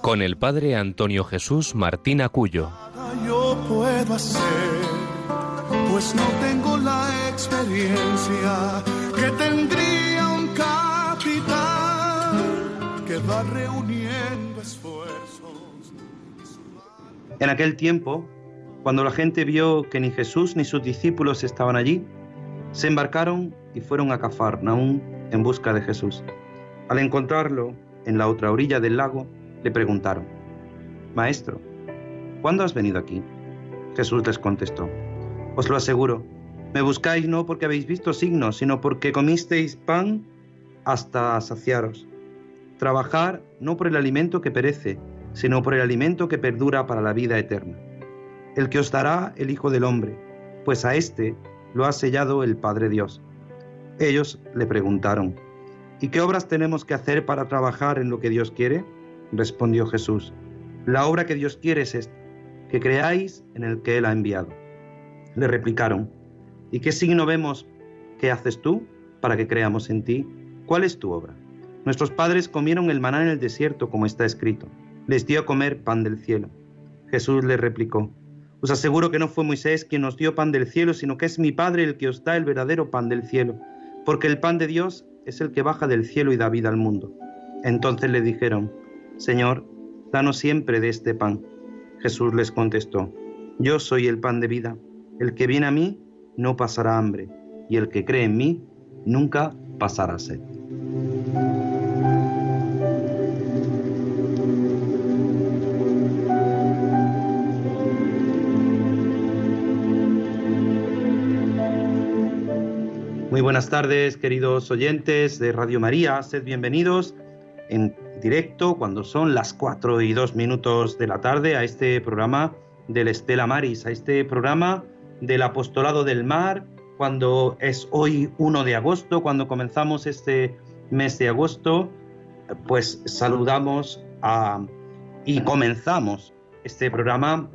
con el padre Antonio Jesús Martín Acuyo. Yo puedo hacer, pues no tengo la experiencia que tendría un que va reuniendo esfuerzos. En aquel tiempo, cuando la gente vio que ni Jesús ni sus discípulos estaban allí, se embarcaron y fueron a Cafarnaún en busca de Jesús. Al encontrarlo en la otra orilla del lago, le preguntaron, Maestro, ¿cuándo has venido aquí? Jesús les contestó, Os lo aseguro, me buscáis no porque habéis visto signos, sino porque comisteis pan hasta saciaros. Trabajar no por el alimento que perece, sino por el alimento que perdura para la vida eterna. El que os dará el Hijo del Hombre, pues a éste lo ha sellado el Padre Dios. Ellos le preguntaron, ¿y qué obras tenemos que hacer para trabajar en lo que Dios quiere? Respondió Jesús, la obra que Dios quiere es esta, que creáis en el que Él ha enviado. Le replicaron, ¿y qué signo vemos que haces tú para que creamos en ti? ¿Cuál es tu obra? Nuestros padres comieron el maná en el desierto, como está escrito. Les dio a comer pan del cielo. Jesús les replicó, os aseguro que no fue Moisés quien nos dio pan del cielo, sino que es mi Padre el que os da el verdadero pan del cielo, porque el pan de Dios es el que baja del cielo y da vida al mundo. Entonces le dijeron, Señor, danos siempre de este pan. Jesús les contestó, Yo soy el pan de vida. El que viene a mí no pasará hambre, y el que cree en mí nunca pasará sed. Muy buenas tardes, queridos oyentes de Radio María. Sed bienvenidos en directo cuando son las 4 y 2 minutos de la tarde a este programa del Estela Maris, a este programa del Apostolado del Mar, cuando es hoy 1 de agosto, cuando comenzamos este mes de agosto, pues saludamos a, y comenzamos este programa.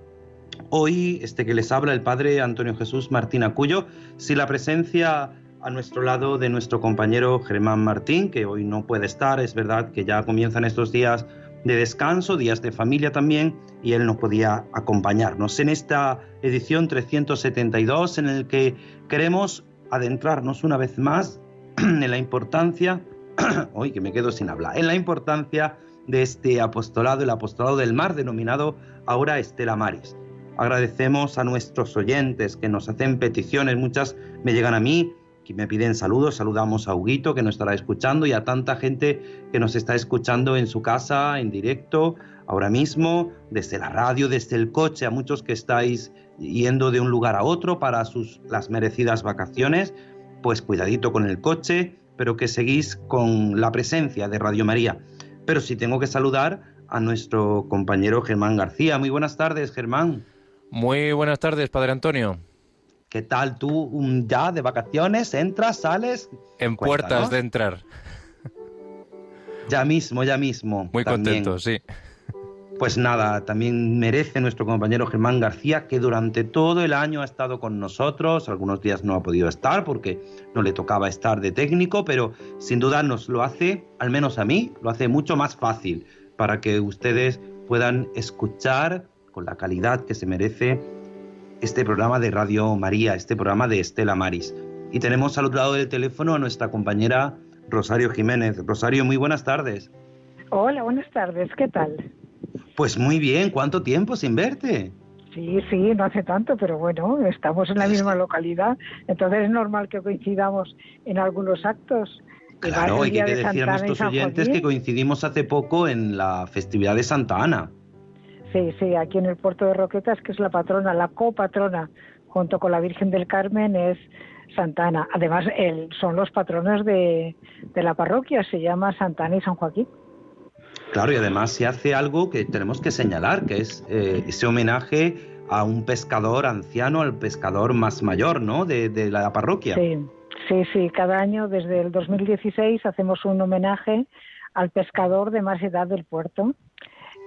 Hoy, este que les habla el Padre Antonio Jesús Martín Acuyo, si la presencia a nuestro lado de nuestro compañero Germán Martín, que hoy no puede estar, es verdad que ya comienzan estos días de descanso, días de familia también, y él no podía acompañarnos. En esta edición 372 en el que queremos adentrarnos una vez más en la importancia, hoy que me quedo sin hablar, en la importancia de este apostolado, el apostolado del mar, denominado ahora Estela Maris. Agradecemos a nuestros oyentes que nos hacen peticiones, muchas me llegan a mí, Aquí me piden saludos, saludamos a Huguito que nos estará escuchando y a tanta gente que nos está escuchando en su casa, en directo, ahora mismo, desde la radio, desde el coche, a muchos que estáis yendo de un lugar a otro para sus las merecidas vacaciones, pues cuidadito con el coche, pero que seguís con la presencia de Radio María. Pero sí tengo que saludar a nuestro compañero Germán García. Muy buenas tardes, Germán. Muy buenas tardes, Padre Antonio. ¿Qué tal tú ya de vacaciones? ¿Entras, sales? En puertas de entrar. Ya mismo, ya mismo. Muy contento, sí. Pues nada, también merece nuestro compañero Germán García, que durante todo el año ha estado con nosotros. Algunos días no ha podido estar porque no le tocaba estar de técnico, pero sin duda nos lo hace, al menos a mí, lo hace mucho más fácil para que ustedes puedan escuchar con la calidad que se merece este programa de Radio María, este programa de Estela Maris. Y tenemos al otro lado del teléfono a nuestra compañera Rosario Jiménez. Rosario, muy buenas tardes. Hola, buenas tardes, ¿qué tal? Pues muy bien, ¿cuánto tiempo sin verte? Sí, sí, no hace tanto, pero bueno, estamos en la misma localidad, entonces es normal que coincidamos en algunos actos. Claro, hay que decir a nuestros oyentes que coincidimos hace poco en la festividad de Santa Ana. Sí, sí, aquí en el puerto de Roquetas, que es la patrona, la copatrona, junto con la Virgen del Carmen, es Santana. Además, son los patronos de, la parroquia, se llama Santana y San Joaquín. Claro, y además se hace algo que tenemos que señalar, que es eh, ese homenaje a un pescador anciano, al pescador más mayor, ¿no? De, de la parroquia. Sí, sí, sí. Cada año, desde el 2016, hacemos un homenaje al pescador de más edad del puerto.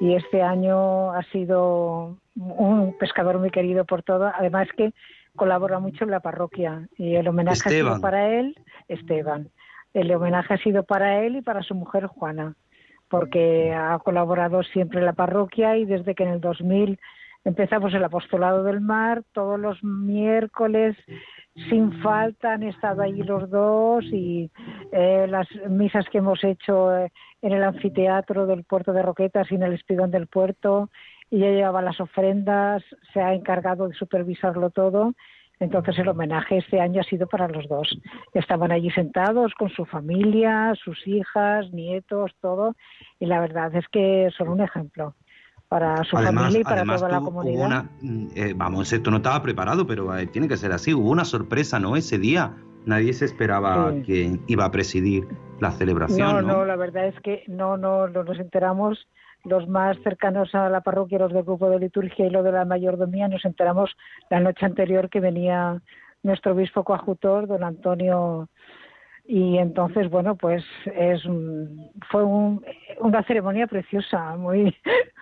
Y este año ha sido un pescador muy querido por todo. Además que colabora mucho en la parroquia. Y el homenaje ha sido para él, Esteban. El homenaje ha sido para él y para su mujer Juana porque ha colaborado siempre en la parroquia y desde que en el 2000 empezamos el apostolado del mar, todos los miércoles sin falta han estado ahí los dos y eh, las misas que hemos hecho eh, en el anfiteatro del puerto de Roquetas y en el espigón del puerto y ella llevaba las ofrendas, se ha encargado de supervisarlo todo entonces el homenaje este año ha sido para los dos. Estaban allí sentados con su familia, sus hijas, nietos, todo, y la verdad es que son un ejemplo para su familia y para toda la comunidad. Mm, eh, vamos, esto no estaba preparado, pero eh, tiene que ser así. Hubo una sorpresa, ¿no? Ese día nadie se esperaba que iba a presidir la celebración. No, no, la verdad es que no, no, no nos enteramos los más cercanos a la parroquia, los del grupo de liturgia y lo de la mayordomía, nos enteramos la noche anterior que venía nuestro obispo coadjutor, don Antonio y entonces bueno pues es fue una ceremonia preciosa muy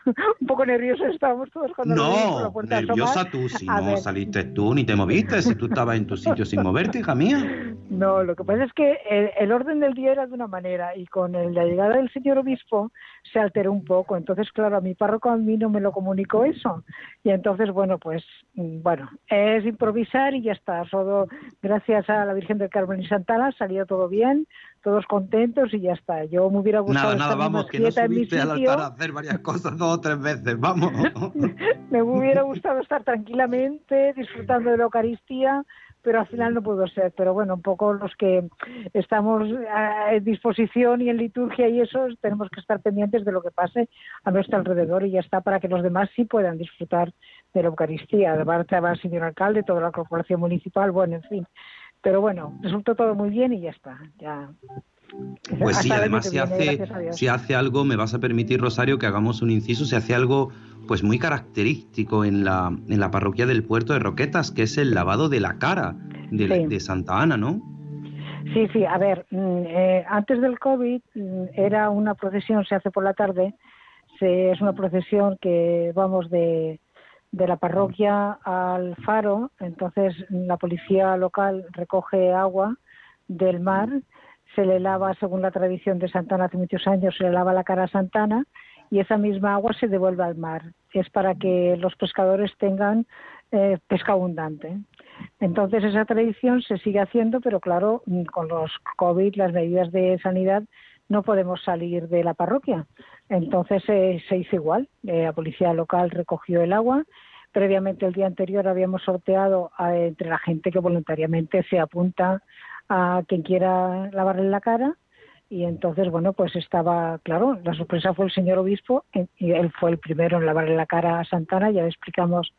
un poco nerviosos estábamos todos cuando no nerviosa tú si no saliste tú ni te moviste si tú estabas en tu sitio sin moverte hija mía. No lo que pasa es que el, orden del día era de una manera y con la llegada del señor obispo se alteró un poco entonces claro a mi párroco a mí no me lo comunicó eso y entonces bueno pues mm, bueno es improvisar y ya está solo gracias a la Virgen del Carmen y Santana salió todo todo bien, todos contentos y ya está. Yo me hubiera gustado nada, nada, vamos, que no subiste al altar a hacer varias cosas dos o tres veces, vamos. me hubiera gustado estar tranquilamente, disfrutando de la Eucaristía, pero al final no pudo ser. Pero bueno, un poco los que estamos en disposición y en liturgia y eso, tenemos que estar pendientes de lo que pase a nuestro alrededor y ya está, para que los demás sí puedan disfrutar de la Eucaristía. Además, va el señor alcalde, toda la corporación municipal, bueno, en fin. Pero bueno, resultó todo muy bien y ya está. Ya. Pues sí, además si hace, si hace algo, me vas a permitir, Rosario, que hagamos un inciso, se hace algo pues muy característico en la, en la parroquia del puerto de Roquetas, que es el lavado de la cara de, Santa Ana, ¿no? Sí, sí, a ver, mm, eh, antes del COVID mm, era una procesión, se hace por la tarde, se, es una procesión que vamos de, de la parroquia al faro, entonces la policía local recoge agua del mar, se le lava, según la tradición de Santana hace muchos años, se le lava la cara a Santana y esa misma agua se devuelve al mar. Es para que los pescadores tengan eh, pesca abundante. Entonces esa tradición se sigue haciendo, pero claro, con los COVID, las medidas de sanidad, no podemos salir de la parroquia. Entonces eh, se hizo igual. Eh, la policía local recogió el agua. Previamente, el día anterior, habíamos sorteado entre la gente que voluntariamente se apunta a quien quiera lavarle la cara. Y entonces, bueno, pues estaba, claro, la sorpresa fue el señor obispo, y él fue el primero en lavarle la cara a Santana, ya le explicamos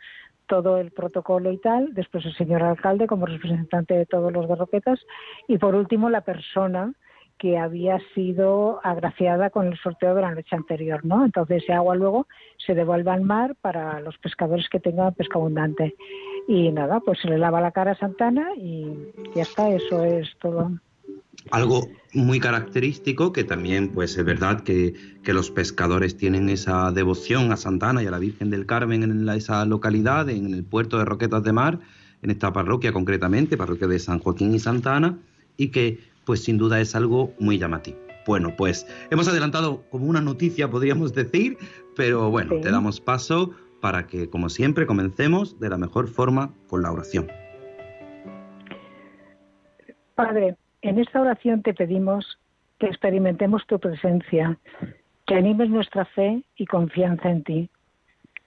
todo el protocolo y tal, después el señor alcalde como representante de todos los de Roquetas, y por último la persona que había sido agraciada con el sorteo de la noche anterior, ¿no? Entonces ese agua luego se devuelve al mar para los pescadores que tengan pesca abundante. Y nada, pues se le lava la cara a Santana y ya está, eso es todo. Algo muy característico que también, pues es verdad que, que los pescadores tienen esa devoción a Santana y a la Virgen del Carmen en esa localidad, en el puerto de Roquetas de Mar, en esta parroquia concretamente, parroquia de San Joaquín y Santana, y que pues sin duda es algo muy llamativo. Bueno, pues hemos adelantado como una noticia, podríamos decir, pero bueno, te damos paso para que, como siempre, comencemos de la mejor forma con la oración. Padre, en esta oración te pedimos que experimentemos tu presencia, que animes nuestra fe y confianza en ti.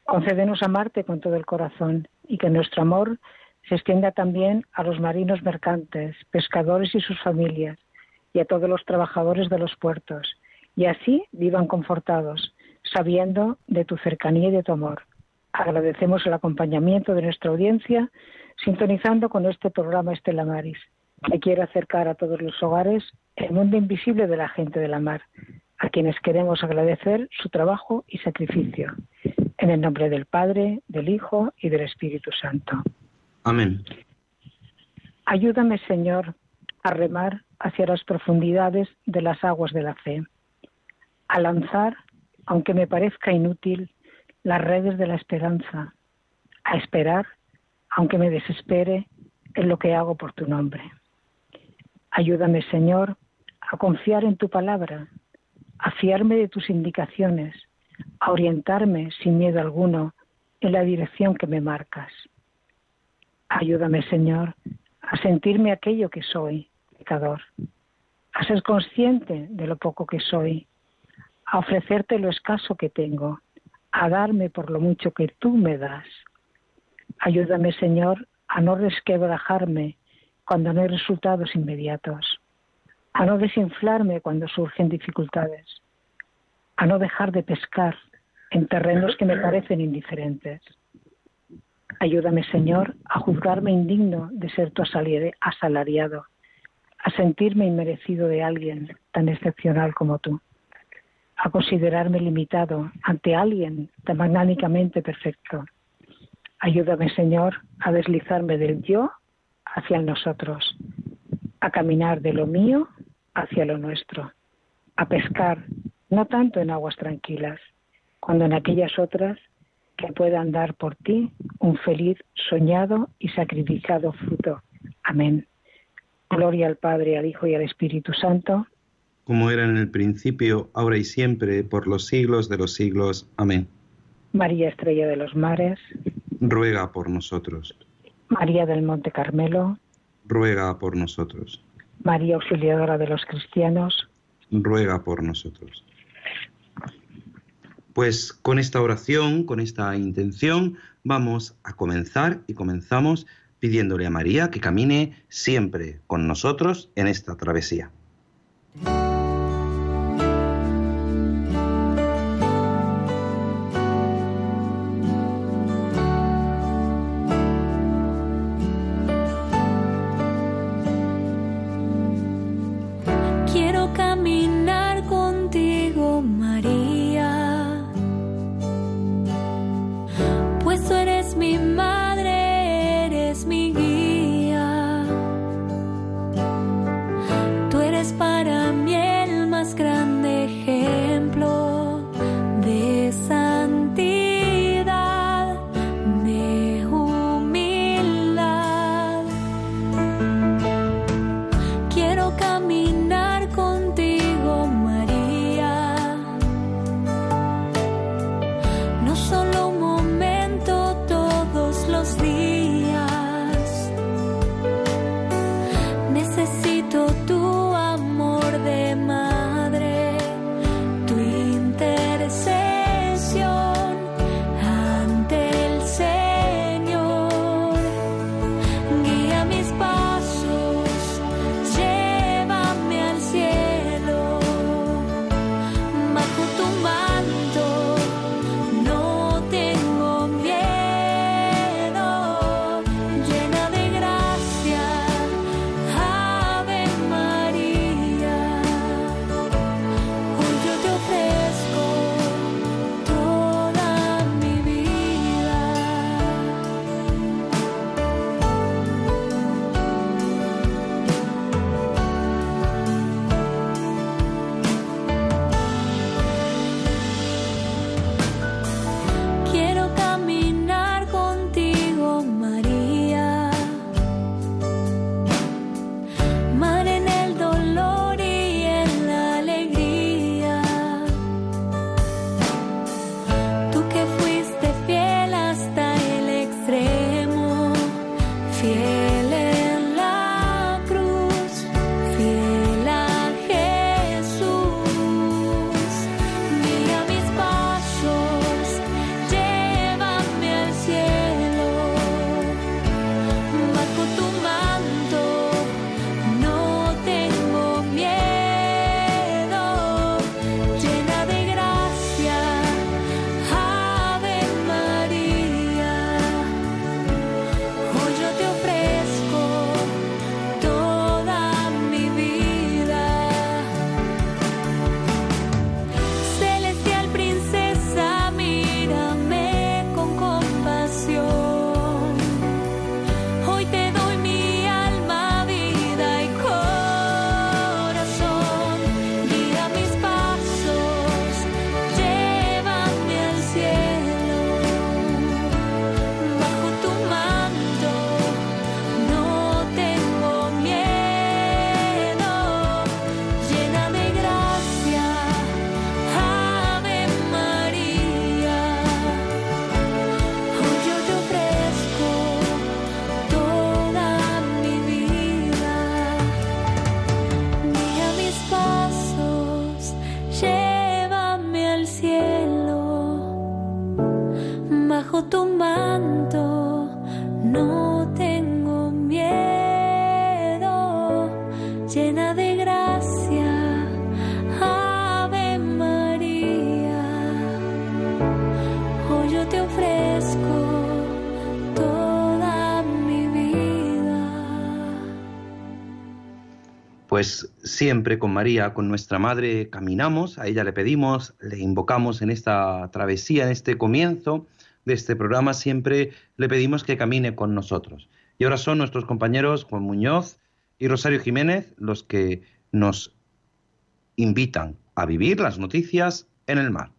Concédenos amarte con todo el corazón y que nuestro amor se extienda también a los marinos mercantes, pescadores y sus familias, y a todos los trabajadores de los puertos, y así vivan confortados, sabiendo de tu cercanía y de tu amor. Agradecemos el acompañamiento de nuestra audiencia, sintonizando con este programa Estela Maris, que quiere acercar a todos los hogares el mundo invisible de la gente de la mar. a quienes queremos agradecer su trabajo y sacrificio. En el nombre del Padre, del Hijo y del Espíritu Santo. Amén. Ayúdame, Señor, a remar hacia las profundidades de las aguas de la fe, a lanzar, aunque me parezca inútil, las redes de la esperanza, a esperar, aunque me desespere, en lo que hago por tu nombre. Ayúdame, Señor, a confiar en tu palabra, a fiarme de tus indicaciones, a orientarme sin miedo alguno en la dirección que me marcas. Ayúdame, Señor, a sentirme aquello que soy, pecador, a ser consciente de lo poco que soy, a ofrecerte lo escaso que tengo, a darme por lo mucho que tú me das. Ayúdame, Señor, a no resquebrajarme cuando no hay resultados inmediatos, a no desinflarme cuando surgen dificultades, a no dejar de pescar en terrenos que me parecen indiferentes. Ayúdame, Señor, a juzgarme indigno de ser tu asalariado, a sentirme inmerecido de alguien tan excepcional como tú, a considerarme limitado ante alguien tan magnánicamente perfecto. Ayúdame, Señor, a deslizarme del yo hacia nosotros, a caminar de lo mío hacia lo nuestro, a pescar no tanto en aguas tranquilas, cuando en aquellas otras que puedan dar por ti un feliz, soñado y sacrificado fruto. Amén. Gloria al Padre, al Hijo y al Espíritu Santo. Como era en el principio, ahora y siempre, por los siglos de los siglos. Amén. María Estrella de los Mares. Ruega por nosotros. María del Monte Carmelo. Ruega por nosotros. María Auxiliadora de los Cristianos. Ruega por nosotros. Pues con esta oración, con esta intención, vamos a comenzar y comenzamos pidiéndole a María que camine siempre con nosotros en esta travesía. Siempre con María, con nuestra Madre, caminamos, a ella le pedimos, le invocamos en esta travesía, en este comienzo de este programa, siempre le pedimos que camine con nosotros. Y ahora son nuestros compañeros Juan Muñoz y Rosario Jiménez los que nos invitan a vivir las noticias en el mar.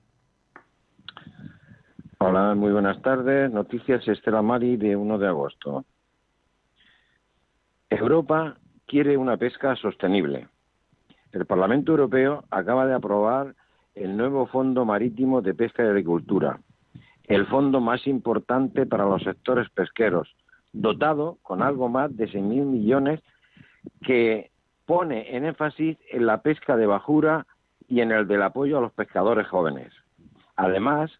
Hola, muy buenas tardes. Noticias Estela Mari de 1 de agosto. Europa quiere una pesca sostenible. El Parlamento Europeo acaba de aprobar el nuevo Fondo Marítimo de Pesca y Agricultura, el fondo más importante para los sectores pesqueros, dotado con algo más de 6.000 millones que pone en énfasis en la pesca de bajura y en el del apoyo a los pescadores jóvenes. Además,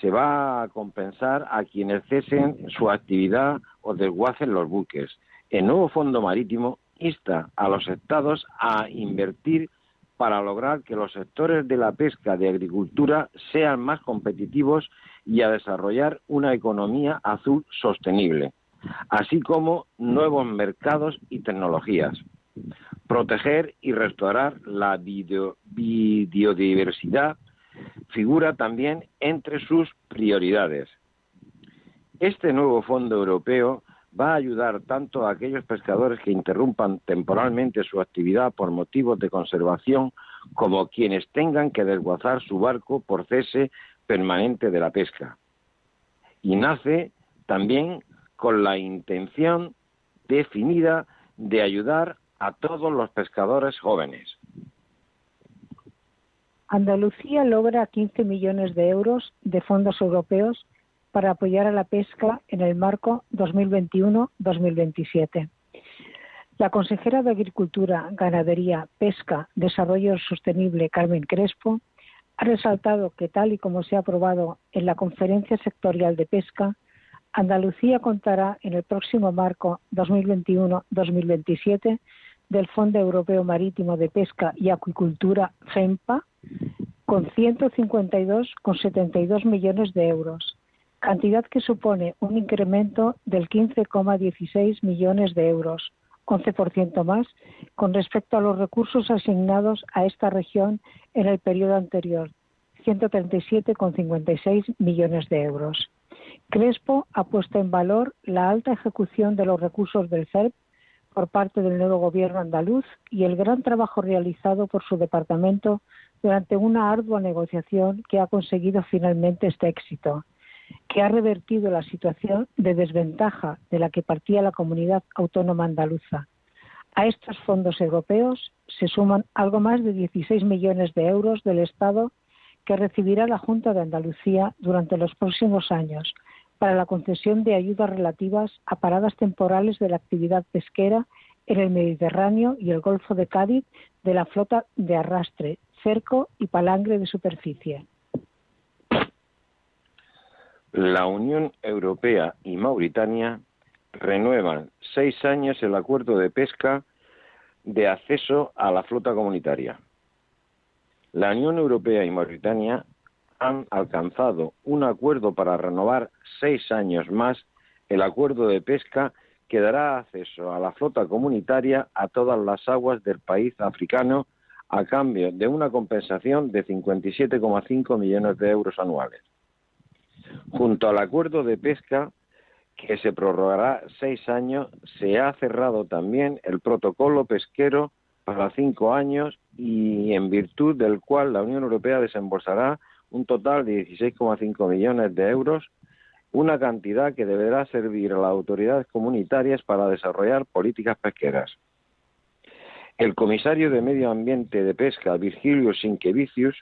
se va a compensar a quienes cesen su actividad o desguacen los buques. El nuevo fondo marítimo insta a los estados a invertir para lograr que los sectores de la pesca de agricultura sean más competitivos y a desarrollar una economía azul sostenible, así como nuevos mercados y tecnologías. Proteger y restaurar la biodiversidad figura también entre sus prioridades. Este nuevo fondo europeo va a ayudar tanto a aquellos pescadores que interrumpan temporalmente su actividad por motivos de conservación como quienes tengan que desguazar su barco por cese permanente de la pesca. Y nace también con la intención definida de ayudar a todos los pescadores jóvenes. Andalucía logra 15 millones de euros de fondos europeos para apoyar a la pesca en el marco 2021-2027. La consejera de Agricultura, Ganadería, Pesca, Desarrollo Sostenible, Carmen Crespo, ha resaltado que, tal y como se ha aprobado en la Conferencia Sectorial de Pesca, Andalucía contará en el próximo marco 2021-2027 del Fondo Europeo Marítimo de Pesca y Acuicultura, FEMPA, con 152,72 millones de euros, cantidad que supone un incremento del 15,16 millones de euros, 11% más con respecto a los recursos asignados a esta región en el periodo anterior, 137,56 millones de euros. Crespo ha puesto en valor la alta ejecución de los recursos del CERP por parte del nuevo gobierno andaluz y el gran trabajo realizado por su departamento durante una ardua negociación que ha conseguido finalmente este éxito, que ha revertido la situación de desventaja de la que partía la comunidad autónoma andaluza. A estos fondos europeos se suman algo más de 16 millones de euros del Estado que recibirá la Junta de Andalucía durante los próximos años para la concesión de ayudas relativas a paradas temporales de la actividad pesquera en el Mediterráneo y el Golfo de Cádiz de la flota de arrastre, cerco y palangre de superficie. La Unión Europea y Mauritania renuevan seis años el acuerdo de pesca de acceso a la flota comunitaria. La Unión Europea y Mauritania han alcanzado un acuerdo para renovar seis años más el acuerdo de pesca que dará acceso a la flota comunitaria a todas las aguas del país africano a cambio de una compensación de 57,5 millones de euros anuales. Junto al acuerdo de pesca que se prorrogará seis años, se ha cerrado también el protocolo pesquero para cinco años y en virtud del cual la Unión Europea desembolsará un total de 16,5 millones de euros, una cantidad que deberá servir a las autoridades comunitarias para desarrollar políticas pesqueras. El comisario de Medio Ambiente de Pesca, Virgilio Sinquevicius,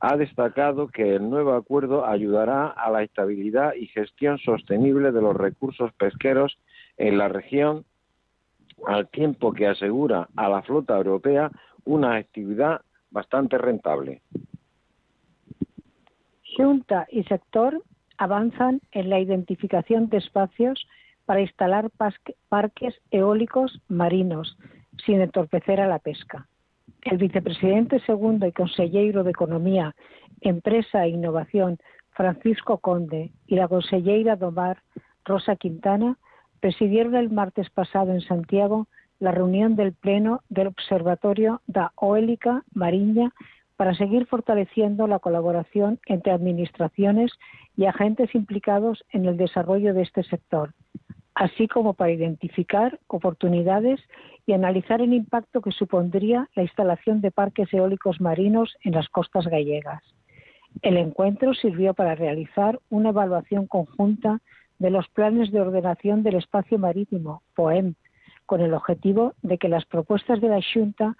ha destacado que el nuevo acuerdo ayudará a la estabilidad y gestión sostenible de los recursos pesqueros en la región, al tiempo que asegura a la flota europea una actividad bastante rentable. Junta y sector avanzan en la identificación de espacios para instalar parques eólicos marinos, sin entorpecer a la pesca. El vicepresidente segundo y consejero de Economía, Empresa e Innovación, Francisco Conde, y la consellera Domar, Rosa Quintana, presidieron el martes pasado en Santiago la reunión del Pleno del Observatorio da Oélica Mariña para seguir fortaleciendo la colaboración entre administraciones y agentes implicados en el desarrollo de este sector, así como para identificar oportunidades y analizar el impacto que supondría la instalación de parques eólicos marinos en las costas gallegas. El encuentro sirvió para realizar una evaluación conjunta de los planes de ordenación del espacio marítimo, POEM, con el objetivo de que las propuestas de la Junta,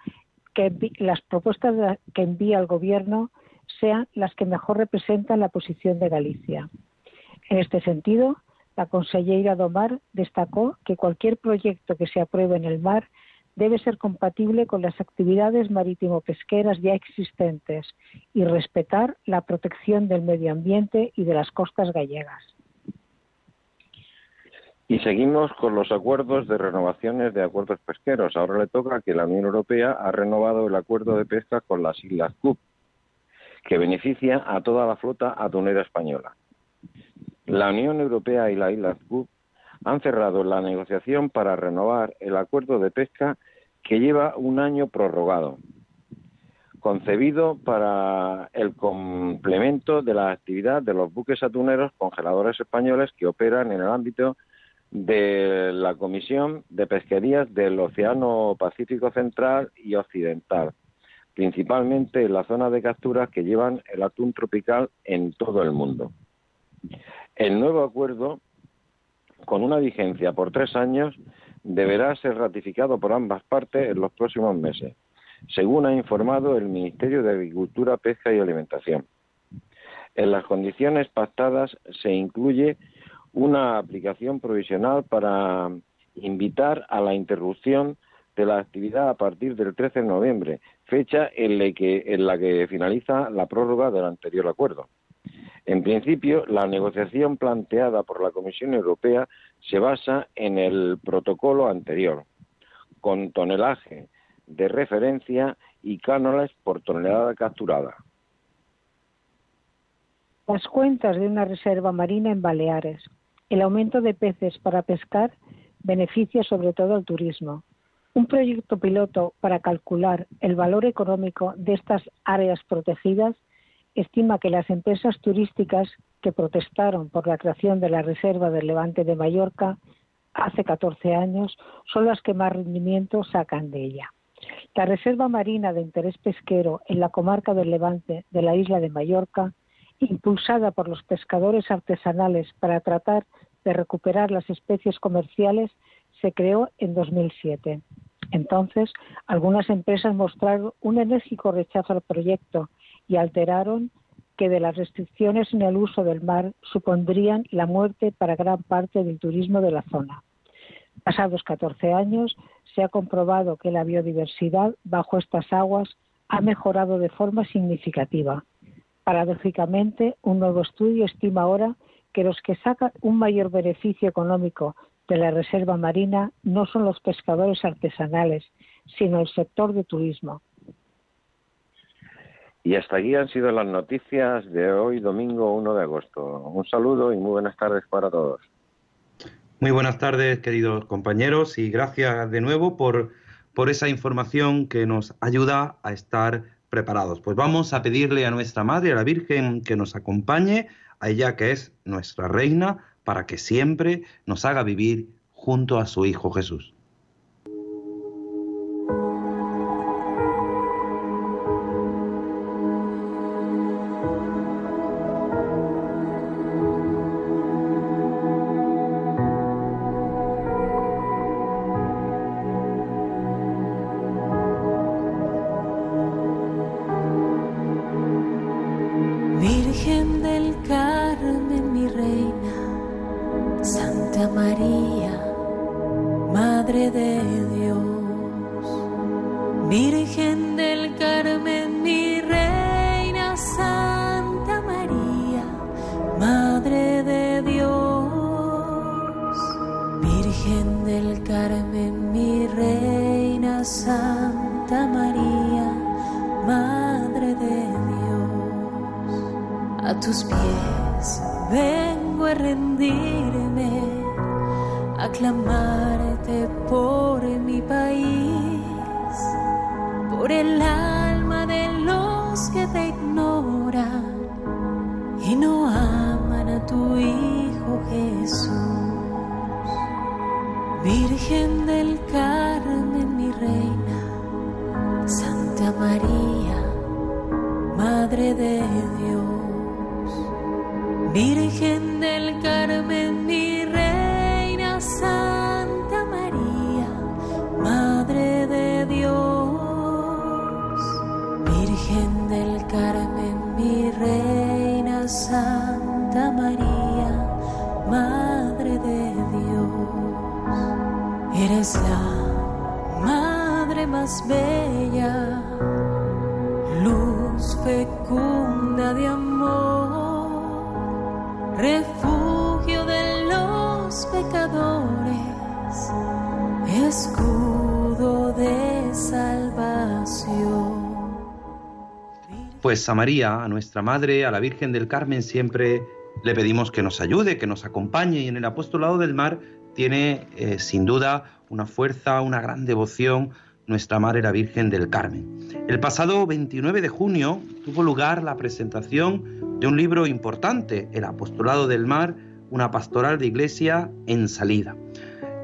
que, las propuestas que envía el Gobierno, sean las que mejor representan la posición de Galicia. En este sentido, la consellera Domar destacó que cualquier proyecto que se apruebe en el mar debe ser compatible con las actividades marítimo-pesqueras ya existentes y respetar la protección del medio ambiente y de las costas gallegas. Y seguimos con los acuerdos de renovaciones de acuerdos pesqueros. Ahora le toca que la Unión Europea ha renovado el acuerdo de pesca con las Islas Cook, que beneficia a toda la flota atunera española. La Unión Europea y las Islas Cook han cerrado la negociación para renovar el acuerdo de pesca que lleva un año prorrogado, concebido para el complemento de la actividad de los buques atuneros congeladores españoles que operan en el ámbito de la Comisión de Pesquerías del Océano Pacífico Central y Occidental, principalmente en la zona de capturas que llevan el atún tropical en todo el mundo. El nuevo acuerdo con una vigencia por tres años, deberá ser ratificado por ambas partes en los próximos meses, según ha informado el Ministerio de Agricultura, Pesca y Alimentación. En las condiciones pactadas se incluye una aplicación provisional para invitar a la interrupción de la actividad a partir del 13 de noviembre, fecha en la que, finaliza la prórroga del anterior acuerdo. En principio, la negociación planteada por la Comisión Europea se basa en el protocolo anterior, con tonelaje de referencia y cánones por tonelada capturada. Las cuentas de una reserva marina en Baleares. El aumento de peces para pescar beneficia sobre todo al turismo. Un proyecto piloto para calcular el valor económico de estas áreas protegidas estima que las empresas turísticas que protestaron por la creación de la Reserva del Levante de Mallorca hace 14 años son las que más rendimiento sacan de ella. La Reserva Marina de Interés Pesquero en la comarca del Levante de la isla de Mallorca, impulsada por los pescadores artesanales para tratar de recuperar las especies comerciales, se creó en 2007. Entonces, algunas empresas mostraron un enérgico rechazo al proyecto y alteraron que de las restricciones en el uso del mar supondrían la muerte para gran parte del turismo de la zona. Pasados 14 años, se ha comprobado que la biodiversidad bajo estas aguas ha mejorado de forma significativa. Paradójicamente, un nuevo estudio estima ahora que los que sacan un mayor beneficio económico de la reserva marina no son los pescadores artesanales, sino el sector de turismo. Y hasta aquí han sido las noticias de hoy, domingo 1 de agosto. Un saludo y muy buenas tardes para todos. Muy buenas tardes, queridos compañeros, y gracias de nuevo por, por esa información que nos ayuda a estar preparados. Pues vamos a pedirle a nuestra Madre, a la Virgen, que nos acompañe, a ella que es nuestra Reina, para que siempre nos haga vivir junto a su Hijo Jesús. Vengo a rendirme, a clamarte por mi país, por el alma de los que te ignoran y no aman a tu Hijo Jesús. Virgen del Carmen, mi reina, Santa María, Madre de Dios. Virgen del Carmen, mi reina, Santa María, Madre de Dios. Virgen del Carmen, mi reina, Santa María, Madre de Dios. Eres la madre más bella, luz fecunda de amor, refugio de los pecadores, escudo de salvación. Pues a María, a nuestra Madre, a la Virgen del Carmen, siempre le pedimos que nos ayude, que nos acompañe y en el apostolado del mar tiene eh, sin duda una fuerza, una gran devoción nuestra Madre la Virgen del Carmen. El pasado 29 de junio tuvo lugar la presentación de un libro importante, El Apostolado del Mar, una pastoral de iglesia en salida.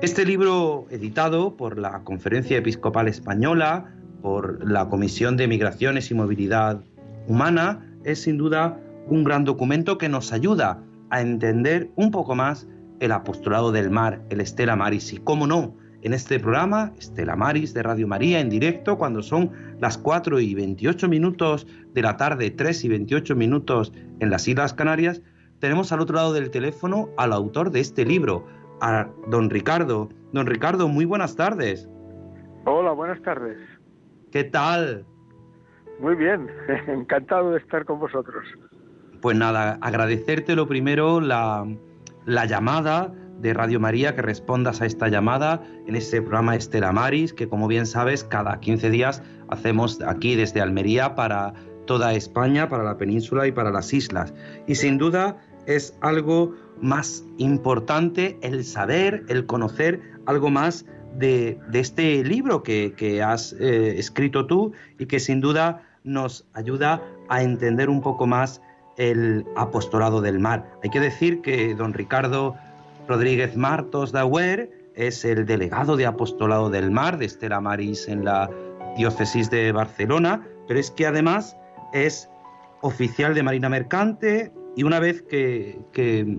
Este libro, editado por la Conferencia Episcopal Española, por la Comisión de Migraciones y Movilidad Humana, es sin duda un gran documento que nos ayuda a entender un poco más el apostolado del mar, el Estela Maris. Y cómo no, en este programa, Estela Maris de Radio María en directo, cuando son las 4 y 28 minutos de la tarde, 3 y 28 minutos en las Islas Canarias, tenemos al otro lado del teléfono al autor de este libro, a don Ricardo. Don Ricardo, muy buenas tardes. Hola, buenas tardes. ¿Qué tal? Muy bien, encantado de estar con vosotros. Pues nada, agradecerte lo primero la, la llamada de Radio María, que respondas a esta llamada en este programa Estela Maris, que como bien sabes, cada 15 días hacemos aquí desde Almería para toda España, para la península y para las islas. Y sin duda es algo más importante el saber, el conocer algo más de, de este libro que, que has eh, escrito tú y que sin duda nos ayuda a entender un poco más el apostolado del mar. Hay que decir que don Ricardo Rodríguez Martos Dauer es el delegado de apostolado del mar de Estela Maris en la diócesis de Barcelona, pero es que además es oficial de Marina Mercante y una vez que, que,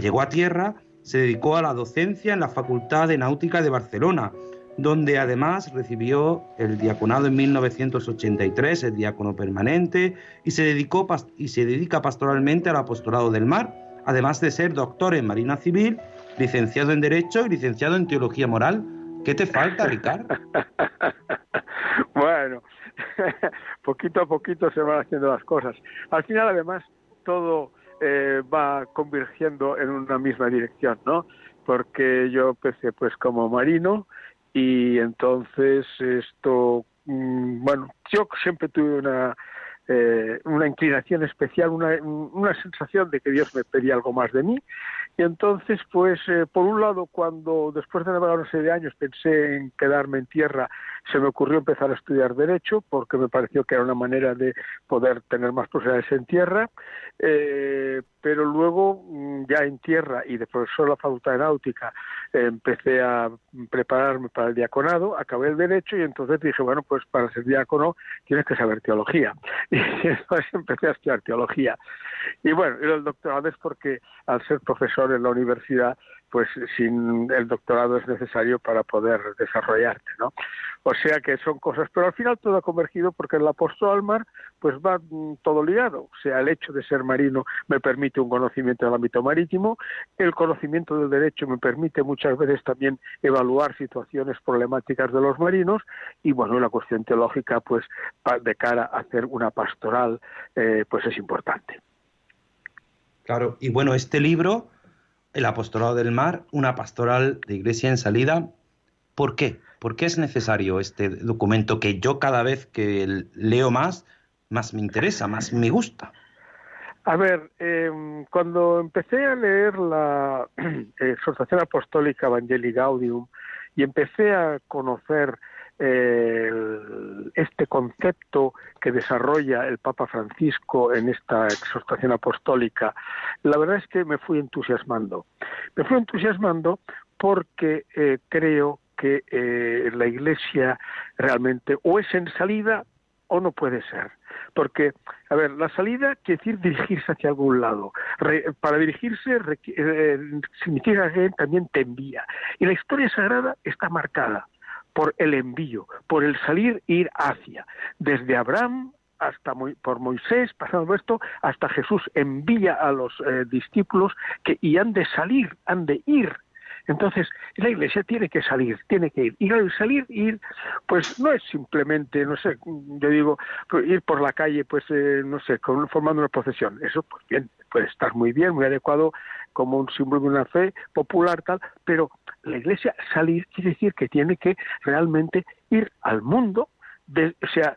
llegó a tierra se dedicó a la docencia en la Facultad de Náutica de Barcelona, donde además recibió el diaconado en 1983, el diácono permanente, y se, dedicó, y se dedica pastoralmente al apostolado del mar, además de ser doctor en Marina Civil, licenciado en Derecho y licenciado en Teología Moral. ¿Qué te falta, Ricardo? bueno, poquito a poquito se van haciendo las cosas. Al final, además, todo eh, va convergiendo en una misma dirección, ¿no? Porque yo empecé pues como marino y entonces esto, mm, bueno, yo siempre tuve una eh, una inclinación especial, una, una sensación de que Dios me pedía algo más de mí. Y entonces, pues, eh, por un lado, cuando después de navegar una serie de años pensé en quedarme en tierra, se me ocurrió empezar a estudiar Derecho, porque me pareció que era una manera de poder tener más posibilidades en tierra. Eh, pero luego, mm, ya en tierra y de profesor de la Facultad de Náutica, eh, empecé a prepararme para el diaconado, acabé el Derecho y entonces dije, bueno, pues para ser diácono tienes que saber teología. Y entonces empecé a estudiar teología. Y bueno, el doctorado es porque al ser profesor en la universidad, pues sin el doctorado es necesario para poder desarrollarte, ¿no? O sea que son cosas, pero al final todo ha convergido porque el apóstol al mar pues va mm, todo ligado, o sea, el hecho de ser marino me permite un conocimiento del ámbito marítimo, el conocimiento del derecho me permite muchas veces también evaluar situaciones problemáticas de los marinos y bueno, la cuestión teológica pues de cara a hacer una pastoral eh, pues es importante. Claro, y bueno, este libro, El Apostolado del Mar, una pastoral de iglesia en salida, ¿por qué? ¿Por qué es necesario este documento que yo cada vez que leo más, más me interesa, más me gusta? A ver, em, cuando empecé a leer la exhortación apostólica Evangelii Gaudium y empecé a conocer este concepto que desarrolla el Papa Francisco en esta exhortación apostólica, la verdad es que me fui entusiasmando. Me fui entusiasmando porque eh, creo que eh, la Iglesia realmente o es en salida o no puede ser. Porque, a ver, la salida quiere decir dirigirse hacia algún lado. para dirigirse eh, significa que también te envía. Y la historia sagrada está marcada por el envío, por el salir ir hacia. Desde Abraham hasta por Moisés, pasando esto, hasta Jesús envía a los eh, discípulos que y han de salir, han de ir. Entonces, la iglesia tiene que salir, tiene que ir. Y al salir, ir, pues no es simplemente, no sé, yo digo, pues, ir por la calle, pues, eh, no sé, formando una procesión. Eso, pues bien, puede estar muy bien, muy adecuado como un símbolo de una fe popular, tal, pero la iglesia salir quiere decir que tiene que realmente ir al mundo, o sea,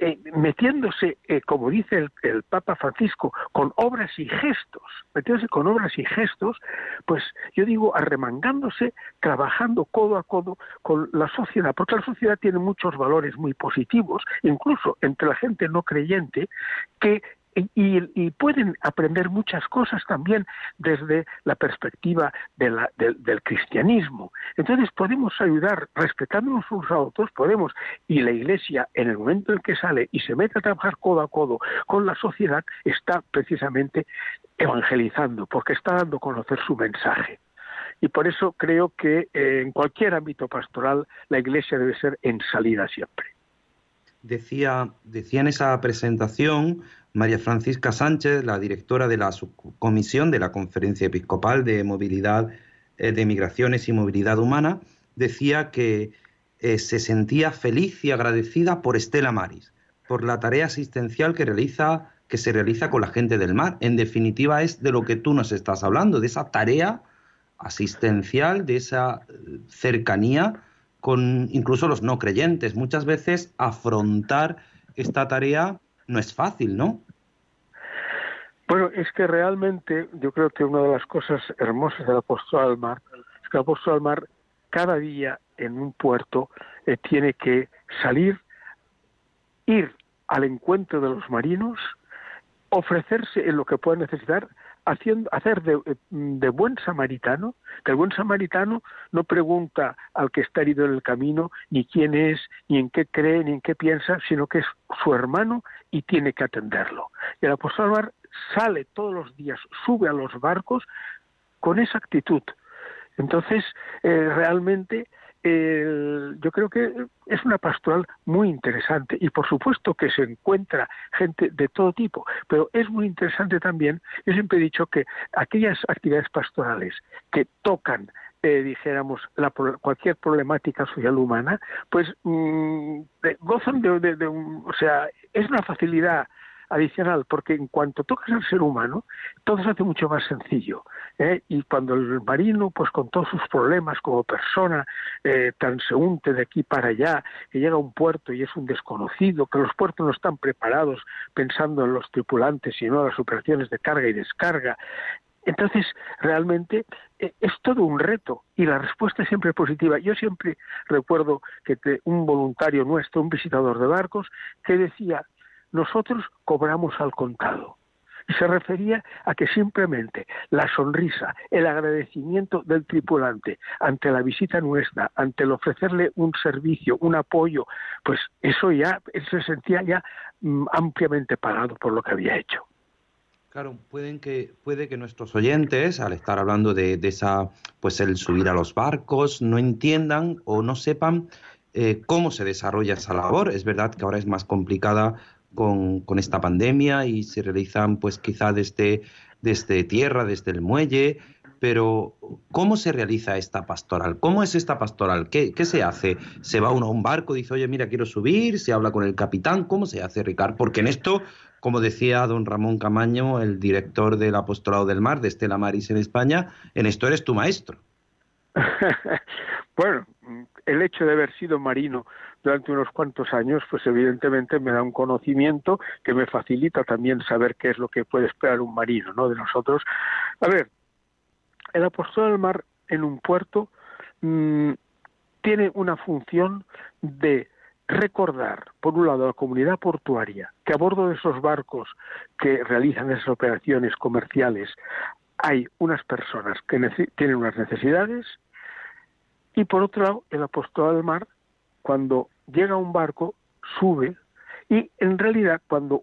eh, metiéndose, eh, como dice el, Papa Francisco, con obras y gestos, metiéndose con obras y gestos, pues yo digo, arremangándose, trabajando codo a codo con la sociedad, porque la sociedad tiene muchos valores muy positivos, incluso entre la gente no creyente, que y, pueden aprender muchas cosas también desde la perspectiva del, cristianismo. Entonces podemos ayudar, respetándonos unos a otros, podemos, y la Iglesia en el momento en que sale y se mete a trabajar codo a codo con la sociedad, está precisamente evangelizando, porque está dando a conocer su mensaje. Y por eso creo que eh, en cualquier ámbito pastoral la Iglesia debe ser en salida siempre. Decía, decía en esa presentación María Francisca Sánchez, la directora de la subcomisión de la Conferencia Episcopal de Movilidad eh, de Migraciones y Movilidad Humana, decía que eh, se sentía feliz y agradecida por Estela Maris, por la tarea asistencial que realiza que se realiza con la gente del mar. En definitiva, es de lo que tú nos estás hablando, de esa tarea asistencial, de esa eh, cercanía con incluso los no creyentes. Muchas veces afrontar esta tarea no es fácil, ¿no? Bueno, es que realmente yo creo que una de las cosas hermosas del apóstol al mar es que el apóstol al mar cada día en un puerto eh, tiene que salir, ir al encuentro de los marinos, ofrecerse en lo que pueda necesitar, haciendo, hacer de, eh, de, buen samaritano, que el buen samaritano no pregunta al que está herido en el camino ni quién es, ni en qué cree, ni en qué piensa, sino que es su hermano y tiene que atenderlo. Y el apóstol Mar sale todos los días, sube a los barcos con esa actitud. Entonces, eh, realmente yo creo que es una pastoral muy interesante y por supuesto que se encuentra gente de todo tipo, pero es muy interesante también, yo siempre he dicho que aquellas actividades pastorales que tocan eh, dijéramos, la, cualquier problemática social humana, pues mm, gozan de, de, un, o sea, es una facilidad adicional, porque en cuanto tocas al ser humano, todo se hace mucho más sencillo. ¿eh? Y cuando el marino, pues con todos sus problemas como persona eh, transeúnte de aquí para allá, que llega a un puerto y es un desconocido, que los puertos no están preparados pensando en los tripulantes, sino en las operaciones de carga y descarga, entonces, realmente eh, es todo un reto y la respuesta es siempre positiva. Yo siempre recuerdo que un voluntario nuestro, un visitador de barcos, que decía, nosotros cobramos al contado. Se refería a que simplemente la sonrisa, el agradecimiento del tripulante ante la visita nuestra, ante el ofrecerle un servicio, un apoyo, pues eso ya se sentía ya mm, ampliamente pagado por lo que había hecho. Claro, pueden que, puede que nuestros oyentes, al estar hablando de, esa, pues el subir a los barcos, no entiendan o no sepan eh, cómo se desarrolla esa labor. Es verdad que ahora es más complicada con, con, esta pandemia y se realizan pues quizá desde, desde tierra, desde el muelle, pero ¿cómo se realiza esta pastoral? ¿Cómo es esta pastoral? ¿Qué, ¿Qué, se hace? ¿Se va uno a un barco, dice, oye, mira, quiero subir? ¿Se habla con el capitán? ¿Cómo se hace, Ricardo? Porque en esto, como decía don Ramón Camaño, el director del Apostolado del Mar de Estela Maris en España, en esto eres tu maestro. bueno, el hecho de haber sido marino durante unos cuantos años, pues evidentemente me da un conocimiento que me facilita también saber qué es lo que puede esperar un marino, ¿no? De nosotros. A ver, el apostolado del mar en un puerto mm, tiene una función de recordar, por un lado, a la comunidad portuaria que a bordo de esos barcos que realizan esas operaciones comerciales hay unas personas que tienen unas necesidades y por otro lado, el apostolado del mar, cuando llega un barco, sube y en realidad cuando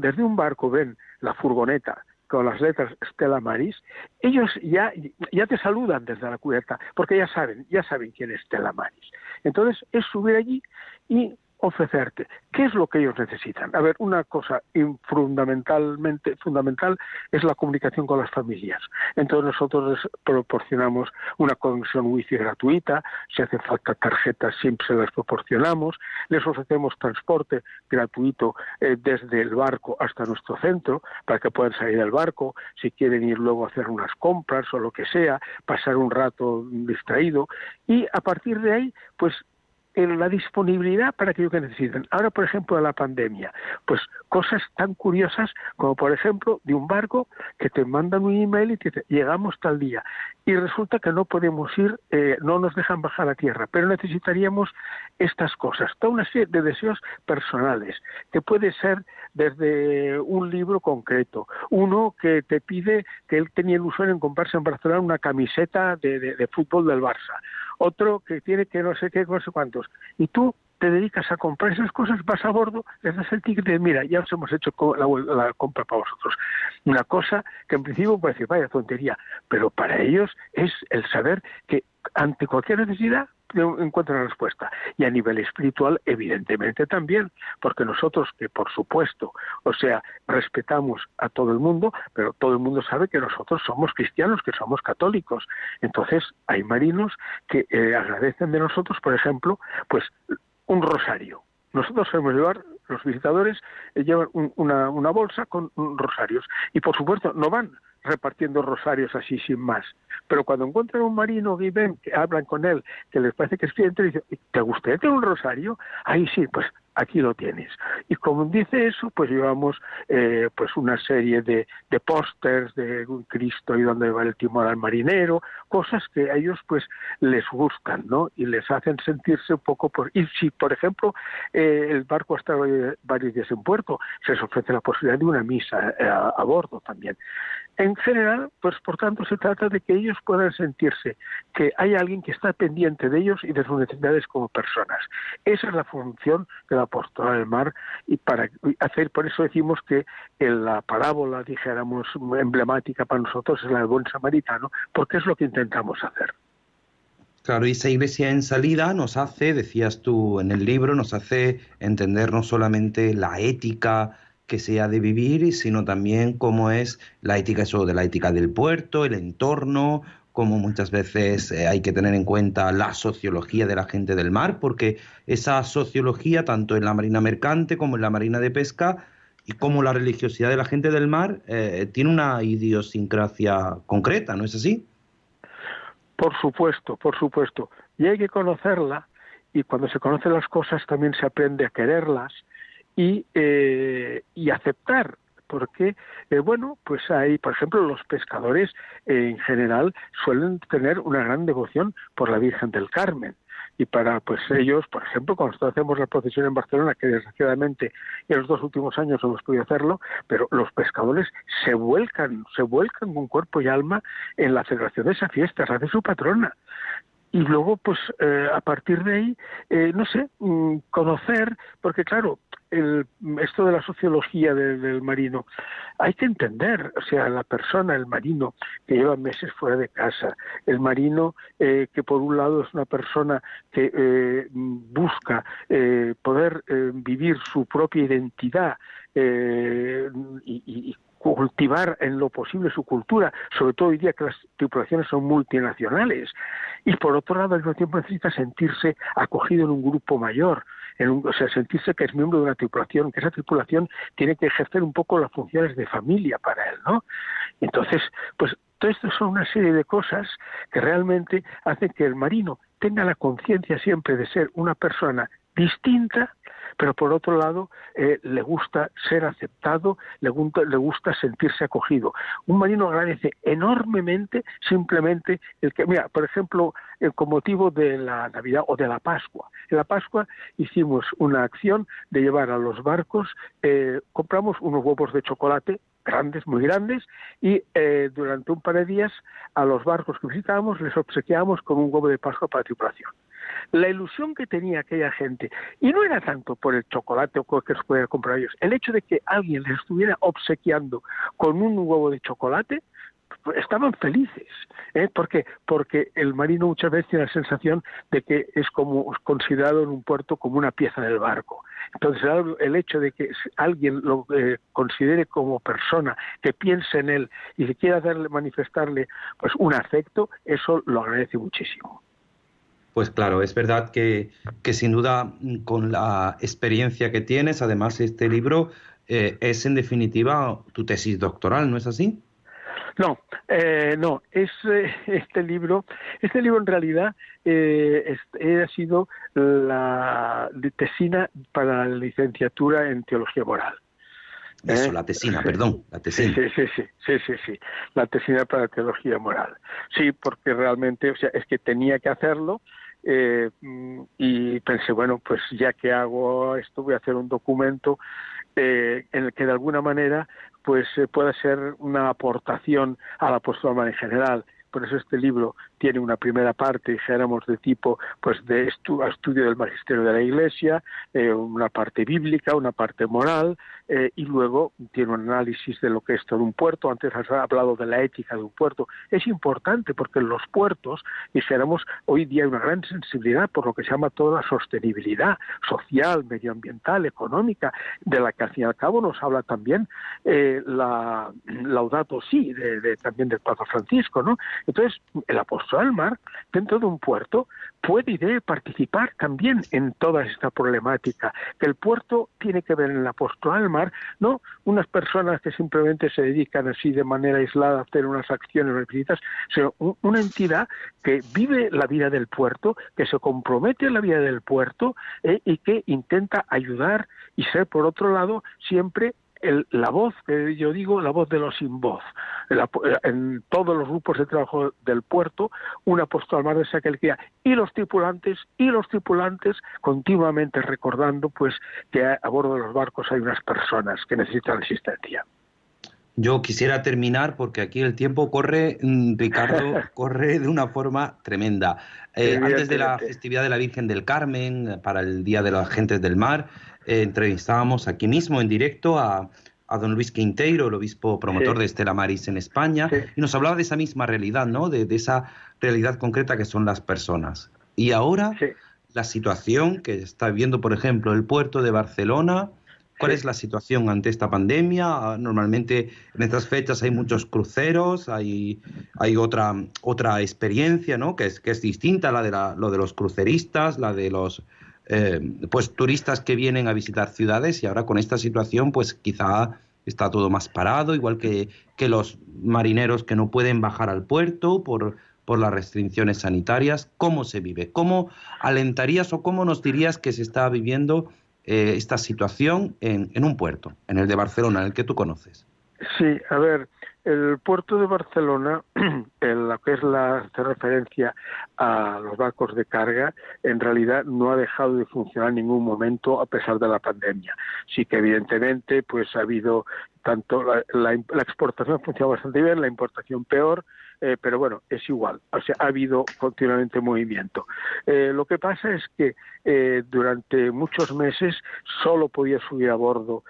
desde un barco ven la furgoneta con las letras Stella Maris, ellos ya, ya te saludan desde la cubierta, porque ya saben, ya saben quién es Stella Maris. Entonces es subir allí y ofrecerte. ¿Qué es lo que ellos necesitan? A ver, una cosa fundamentalmente fundamental es la comunicación con las familias. Entonces nosotros les proporcionamos una conexión wifi gratuita, si hace falta tarjetas siempre se las proporcionamos, les ofrecemos transporte gratuito eh, desde el barco hasta nuestro centro para que puedan salir del barco, si quieren ir luego a hacer unas compras o lo que sea, pasar un rato distraído y a partir de ahí pues en la disponibilidad para aquello que necesiten. Ahora, por ejemplo, la pandemia, pues cosas tan curiosas como, por ejemplo, de un barco que te mandan un email y te dice, llegamos tal día, y resulta que no podemos ir, eh, no nos dejan bajar a tierra, pero necesitaríamos estas cosas, toda una serie de deseos personales, que puede ser desde un libro concreto, uno que te pide que él tenía ilusión en comprarse en Barcelona una camiseta de, de fútbol del Barça, otro que tiene que no sé qué, no sé cuántos. Y tú te dedicas a comprar esas cosas, vas a bordo, les das el ticket de, mira, ya os hemos hecho la, la, compra para vosotros. Una cosa que en principio puede decir, vaya tontería, pero para ellos es el saber que ante cualquier necesidad encuentra respuesta. Y a nivel espiritual, evidentemente también, porque nosotros que por supuesto, o sea, respetamos a todo el mundo, pero todo el mundo sabe que nosotros somos cristianos, que somos católicos. Entonces, hay marinos que eh, agradecen de nosotros, por ejemplo, pues un rosario. Nosotros sabemos llevar, los visitadores eh, llevan una, una bolsa con rosarios y por supuesto no van repartiendo rosarios así sin más. Pero cuando encuentran un marino y ven que hablan con él, que les parece que es cliente, dicen, ¿te gustaría tener un rosario? Ahí sí, pues aquí lo tienes. Y como dice eso, pues llevamos eh, pues una serie de, de pósters de un Cristo y donde va el timón al marinero, cosas que a ellos pues les gustan, ¿no? Y les hacen sentirse un poco... Por... Y si, por ejemplo, eh, el barco está varios días en puerto, se les ofrece la posibilidad de una misa eh, a bordo también. En general, pues por tanto se trata de que ellos puedan sentirse que hay alguien que está pendiente de ellos y de sus necesidades como personas. Esa es la función de la apostolado del mar y para hacer, por eso decimos que la parábola, dijéramos, emblemática para nosotros es la del buen samaritano, porque es lo que intentamos hacer. Claro, y esa iglesia en salida nos hace, decías tú en el libro, nos hace entender no solamente la ética que se ha de vivir, sino también cómo es la ética, eso de la ética del puerto, el entorno, cómo muchas veces eh, hay que tener en cuenta la sociología de la gente del mar, porque esa sociología, tanto en la marina mercante como en la marina de pesca, y como la religiosidad de la gente del mar, eh, tiene una idiosincrasia concreta, ¿no es así? Por supuesto, por supuesto. Y hay que conocerla, y cuando se conocen las cosas también se aprende a quererlas y, eh, y aceptar porque, eh, bueno, pues hay, por ejemplo, los pescadores eh, en general suelen tener una gran devoción por la Virgen del Carmen. Y para pues ellos, por ejemplo, cuando hacemos la procesión en Barcelona, que desgraciadamente en los dos últimos años no hemos podido hacerlo, pero los pescadores se vuelcan, se vuelcan con cuerpo y alma en la celebración de esa fiesta, hace su patrona y luego pues eh, a partir de ahí no sé mm, conocer porque claro el, esto de la sociología del marino, hay que entender, o sea, la persona, el marino que lleva meses fuera de casa, el marino eh, que por un lado es una persona que eh, busca eh, poder vivir su propia identidad y, y, cultivar en lo posible su cultura, sobre todo hoy día que las tripulaciones son multinacionales, y por otro lado al mismo tiempo necesita sentirse acogido en un grupo mayor, en un, o sea, sentirse que es miembro de una tripulación, que esa tripulación tiene que ejercer un poco las funciones de familia para él, ¿no? Entonces, pues todo esto son una serie de cosas que realmente hacen que el marino tenga la conciencia siempre de ser una persona distinta, pero por otro lado eh, le gusta ser aceptado, le gusta, le gusta sentirse acogido. Un marino agradece enormemente simplemente el que, mira, por ejemplo, el, con motivo de la Navidad o de la Pascua. En la Pascua hicimos una acción de llevar a los barcos, eh, compramos unos huevos de chocolate grandes, muy grandes, y eh, durante un par de días a los barcos que visitábamos les obsequiábamos con un huevo de Pascua para tripulación. La ilusión que tenía aquella gente, y no era tanto por el chocolate o que se pudiera comprar ellos, el hecho de que alguien les estuviera obsequiando con un huevo de chocolate, estaban felices, ¿eh? porque porque el marino muchas veces tiene la sensación de que es como considerado en un puerto como una pieza del barco. Entonces el hecho de que alguien lo eh, considere como persona, que piense en él y que quiera darle, manifestarle pues un afecto, eso lo agradece muchísimo. Pues claro, es verdad que, que sin duda con la experiencia que tienes, además este libro eh, es en definitiva tu tesis doctoral, ¿no es así? No, eh, no, es eh, este libro, este libro en realidad eh, ha sido la tesina para la licenciatura en teología moral. Eso, la tesina, perdón, la tesina. Sí, sí, sí, sí, sí, sí, la tesina para teología moral. Sí, porque realmente, o sea, es que tenía que hacerlo y pensé, bueno, pues ya que hago esto, voy a hacer un documento en el que de alguna manera pues eh, pueda ser una aportación a la postura en general. Por eso este libro tiene una primera parte, dijéramos, de tipo pues de estudio del magisterio de la Iglesia, eh, una parte bíblica, una parte moral, eh, y luego tiene un análisis de lo que es todo un puerto. Antes has hablado de la ética de un puerto. Es importante porque en los puertos, dijéramos, hoy día hay una gran sensibilidad por lo que se llama toda la sostenibilidad social, medioambiental, económica, de la que al fin y al cabo nos habla también eh, la Laudato Si, de, también del Papa Francisco, ¿no? Entonces, el apóstol al mar, dentro de un puerto, puede y debe participar también en toda esta problemática. Que el puerto tiene que ver en el apóstol al mar, no unas personas que simplemente se dedican así de manera aislada a hacer unas acciones visitas, sino una entidad que vive la vida del puerto, que se compromete en la vida del puerto eh, y que intenta ayudar y ser, por otro lado, siempre la voz, que yo digo, la voz de los sin voz. En, todos los grupos de trabajo del puerto, un apóstol mar de aquel día. Y los tripulantes, y los tripulantes continuamente recordando pues que a, bordo de los barcos hay unas personas que necesitan asistencia. Yo quisiera terminar porque aquí el tiempo corre, mm, Ricardo, corre de una forma tremenda. Eh, antes de la festividad de la Virgen del Carmen, para el Día de los Agentes del Mar, eh, entrevistábamos aquí mismo en directo a, don Luis Quinteiro, el obispo promotor de Estela Maris en España, y nos hablaba de esa misma realidad, ¿no? De, esa realidad concreta que son las personas. Y ahora la situación que está viviendo, por ejemplo, el puerto de Barcelona, ¿Cuál es la situación ante esta pandemia? Normalmente en estas fechas hay muchos cruceros, hay, hay otra, otra experiencia, ¿no? Que es, que es distinta la de la, lo de los cruceristas, la de los eh, pues turistas que vienen a visitar ciudades y ahora con esta situación pues quizá está todo más parado, igual que, que los marineros que no pueden bajar al puerto por, por las restricciones sanitarias. ¿Cómo se vive? ¿Cómo alentarías o cómo nos dirías que se está viviendo eh, esta situación en, en un puerto, en el de Barcelona, el que tú conoces? Sí, a ver, el puerto de Barcelona, en lo que es la referencia a los barcos de carga, en realidad no ha dejado de funcionar en ningún momento a pesar de la pandemia. Sí que evidentemente pues ha habido tanto la, la, la exportación funciona bastante bien, la importación peor, eh, pero bueno, es igual, o sea, ha habido continuamente movimiento. Eh, lo que pasa es que eh, durante muchos meses solo podía subir a bordo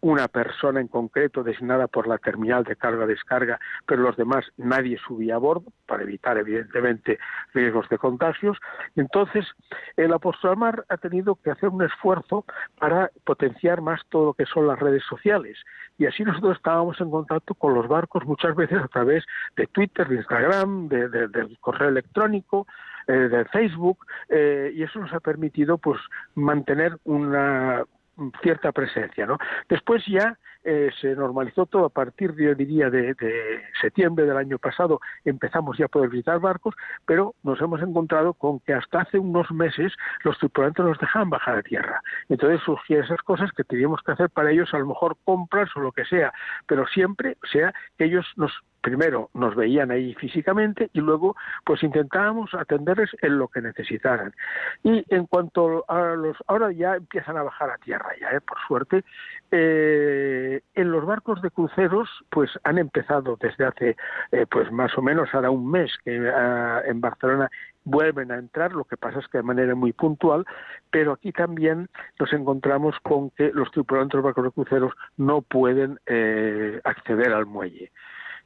una persona en concreto designada por la terminal de carga-descarga, pero los demás nadie subía a bordo para evitar evidentemente riesgos de contagios. Entonces, el apóstol mar ha tenido que hacer un esfuerzo para potenciar más todo lo que son las redes sociales y así nosotros estábamos en contacto con los barcos muchas veces a través de Twitter, de Instagram, de, del correo electrónico, eh, de Facebook, eh, y eso nos ha permitido pues mantener una cierta presencia, ¿no? Después ya eh, se normalizó todo a partir, yo diría, de, septiembre del año pasado, empezamos ya a poder visitar barcos, pero nos hemos encontrado con que hasta hace unos meses los tripulantes nos dejaban bajar a tierra. Entonces surgían esas cosas que teníamos que hacer para ellos, a lo mejor compras o lo que sea, pero siempre sea que ellos nos primero nos veían ahí físicamente y luego pues intentábamos atenderles en lo que necesitaran. Y en cuanto a los, ahora ya empiezan a bajar a tierra ya, ¿eh? por suerte, eh, en los barcos de cruceros pues han empezado desde hace eh, pues más o menos ahora un mes que ah, en Barcelona vuelven a entrar, lo que pasa es que de manera muy puntual, pero aquí también nos encontramos con que los tripulantes de los barcos de cruceros no pueden acceder al muelle.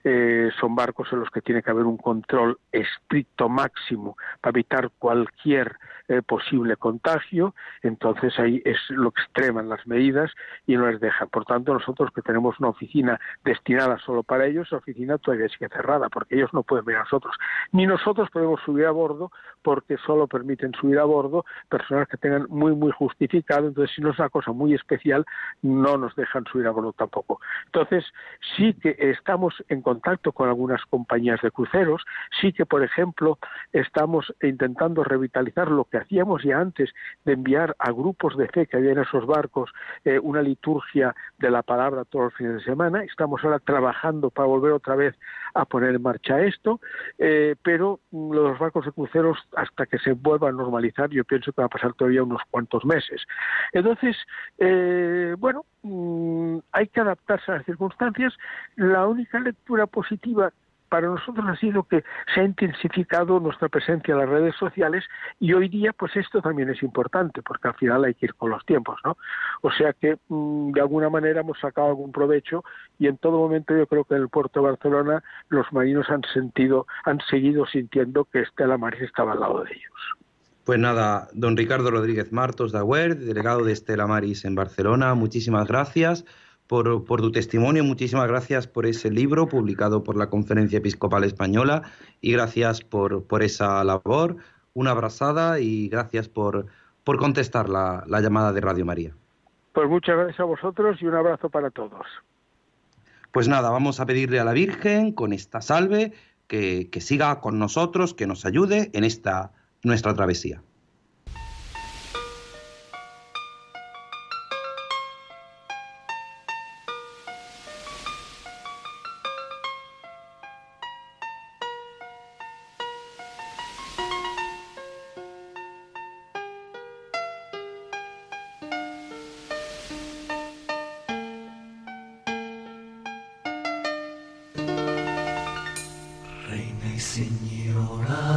Eh, son barcos en los que tiene que haber un control estricto máximo para evitar cualquier eh, posible contagio, entonces ahí es lo extreman las medidas y no les dejan. Por tanto, nosotros que tenemos una oficina destinada solo para ellos, la oficina todavía sigue cerrada porque ellos no pueden venir a nosotros. Ni nosotros podemos subir a bordo porque solo permiten subir a bordo personas que tengan muy, muy justificado. Entonces, si no es una cosa muy especial, no nos dejan subir a bordo tampoco. Entonces, sí que estamos en contacto con algunas compañías de cruceros, sí que, por ejemplo, estamos intentando revitalizar lo que hacíamos ya antes de enviar a grupos de fe que había en esos barcos eh, una liturgia de la palabra todos los fines de semana. Estamos ahora trabajando para volver otra vez a poner en marcha esto, eh, pero los barcos de cruceros, hasta que se vuelva a normalizar, yo pienso que va a pasar todavía unos cuantos meses. Entonces, eh, bueno, mm, hay que adaptarse a las circunstancias. La única lectura positiva para nosotros ha sido que se ha intensificado nuestra presencia en las redes sociales y hoy día pues esto también es importante porque al final hay que ir con los tiempos, ¿no? O sea que mm, de alguna manera hemos sacado algún provecho y en todo momento yo creo que en el puerto de Barcelona los marinos han sentido, han seguido sintiendo que Estela Maris estaba al lado de ellos. Pues nada, don Ricardo Rodríguez Martos de delegado de Estela Maris en Barcelona, muchísimas gracias por, tu testimonio. Muchísimas gracias por ese libro publicado por la Conferencia Episcopal Española y gracias por, por esa labor. Una abrazada y gracias por, por contestar la, llamada de Radio María. Pues muchas gracias a vosotros y un abrazo para todos. Pues nada, vamos a pedirle a la Virgen con esta salve que, que siga con nosotros, que nos ayude en esta nuestra travesía.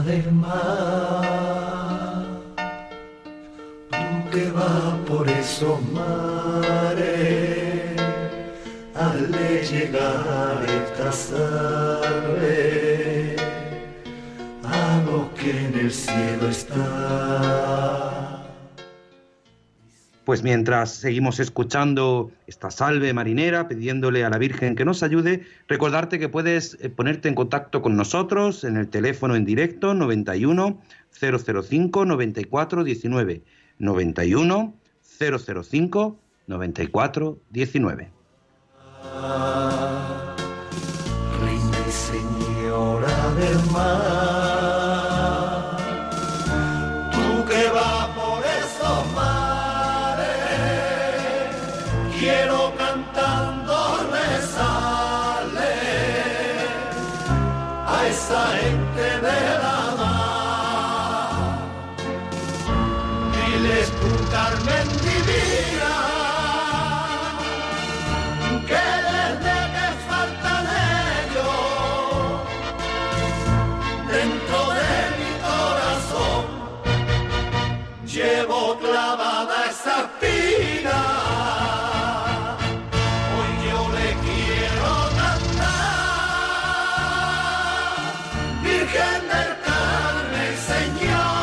del mar, tú que vas por esos mares, hazle llegar esta sal. Pues mientras seguimos escuchando esta salve marinera, pidiéndole a la Virgen que nos ayude, recordarte que puedes eh, ponerte en contacto con nosotros en el teléfono en directo 91 005 94 19 91 005 94 19. Reina y Señora del mar Señor.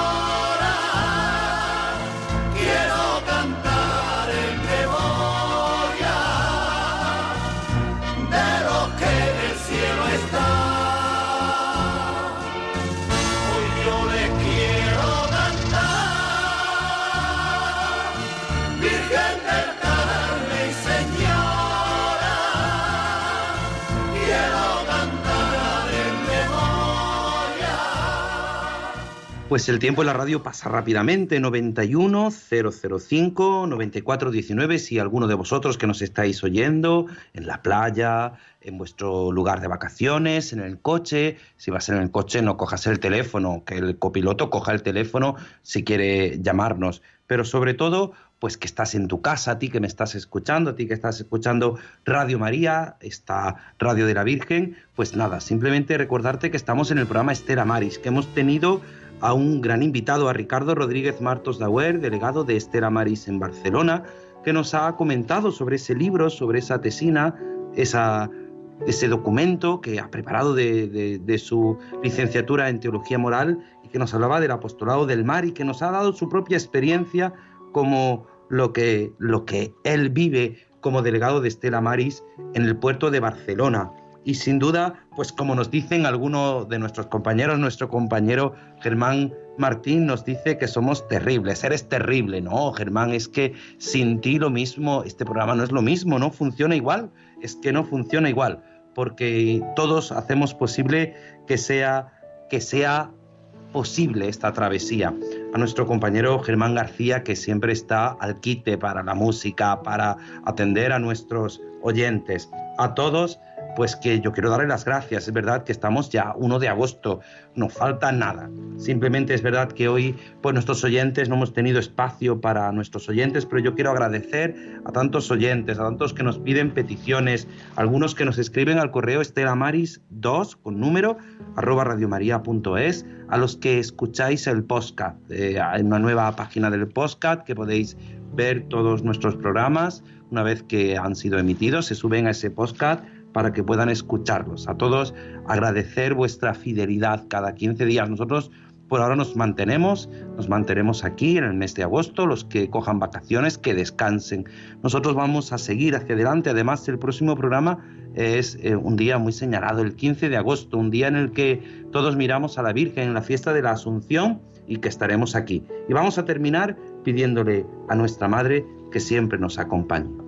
Pues el tiempo en la radio pasa rápidamente, 91 005 94 19, si alguno de vosotros que nos estáis oyendo en la playa, en vuestro lugar de vacaciones, en el coche, si vas en el coche no cojas el teléfono, que el copiloto coja el teléfono si quiere llamarnos, pero sobre todo pues que estás en tu casa, a ti que me estás escuchando, a ti que estás escuchando Radio María, esta Radio de la Virgen, pues nada, simplemente recordarte que estamos en el programa Estela Maris, que hemos tenido a un gran invitado, a Ricardo Rodríguez Martos Dauer, delegado de Estela Maris en Barcelona, que nos ha comentado sobre ese libro, sobre esa tesina, ese documento que ha preparado de, su licenciatura en Teología Moral y que nos hablaba del apostolado del mar y que nos ha dado su propia experiencia como lo que él vive como delegado de Estela Maris en el puerto de Barcelona. Y sin duda, pues como nos dicen algunos de nuestros compañeros, nuestro compañero Germán Martín nos dice que somos terribles, eres terrible. No, Germán, es que sin ti lo mismo, este programa no es lo mismo, no funciona igual, es que no funciona igual, porque todos hacemos posible que sea, que sea posible esta travesía. A nuestro compañero Germán García, que siempre está al quite para la música, para atender a nuestros oyentes. A todos, pues que yo quiero darle las gracias. Es verdad que estamos ya 1 de agosto, no falta nada. Simplemente es verdad que hoy, pues nuestros oyentes no hemos tenido espacio para nuestros oyentes, pero yo quiero agradecer a tantos oyentes, a tantos que nos piden peticiones, algunos que nos escriben al correo estelamaris2 con número arroba radiomaria.es, a los que escucháis el podcast, eh, en una nueva página del podcast que podéis ver todos nuestros programas una vez que han sido emitidos, se suben a ese podcast para que puedan escucharlos. A todos agradecer vuestra fidelidad cada 15 días. Nosotros por ahora nos mantenemos, nos mantenemos aquí en el mes de agosto, los que cojan vacaciones, que descansen. Nosotros vamos a seguir hacia adelante. Además, el próximo programa es eh, un día muy señalado, el 15 de agosto, un día en el que todos miramos a la Virgen en la fiesta de la Asunción y que estaremos aquí. Y vamos a terminar pidiéndole a nuestra Madre que siempre nos acompañe.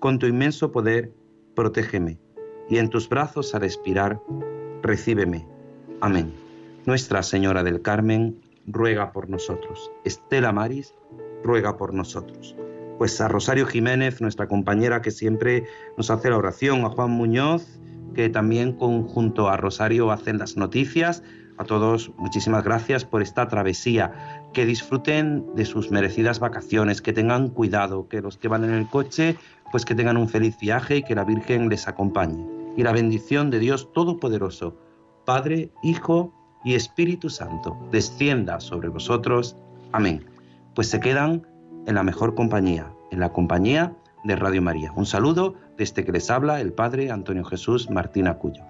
con tu inmenso poder, protégeme, y en tus brazos al expirar, recíbeme. Amén. Nuestra Señora del Carmen, ruega por nosotros. Estela Maris, ruega por nosotros. Pues a Rosario Jiménez, nuestra compañera que siempre nos hace la oración, a Juan Muñoz, que también conjunto a Rosario hacen las noticias, a todos, muchísimas gracias por esta travesía. Que disfruten de sus merecidas vacaciones, que tengan cuidado, que los que van en el coche, pues que tengan un feliz viaje y que la Virgen les acompañe. Y la bendición de Dios Todopoderoso, Padre, Hijo y Espíritu Santo, descienda sobre vosotros. Amén. Pues se quedan en la mejor compañía, en la compañía de Radio María. Un saludo desde que les habla el Padre Antonio Jesús Martín Acuyo.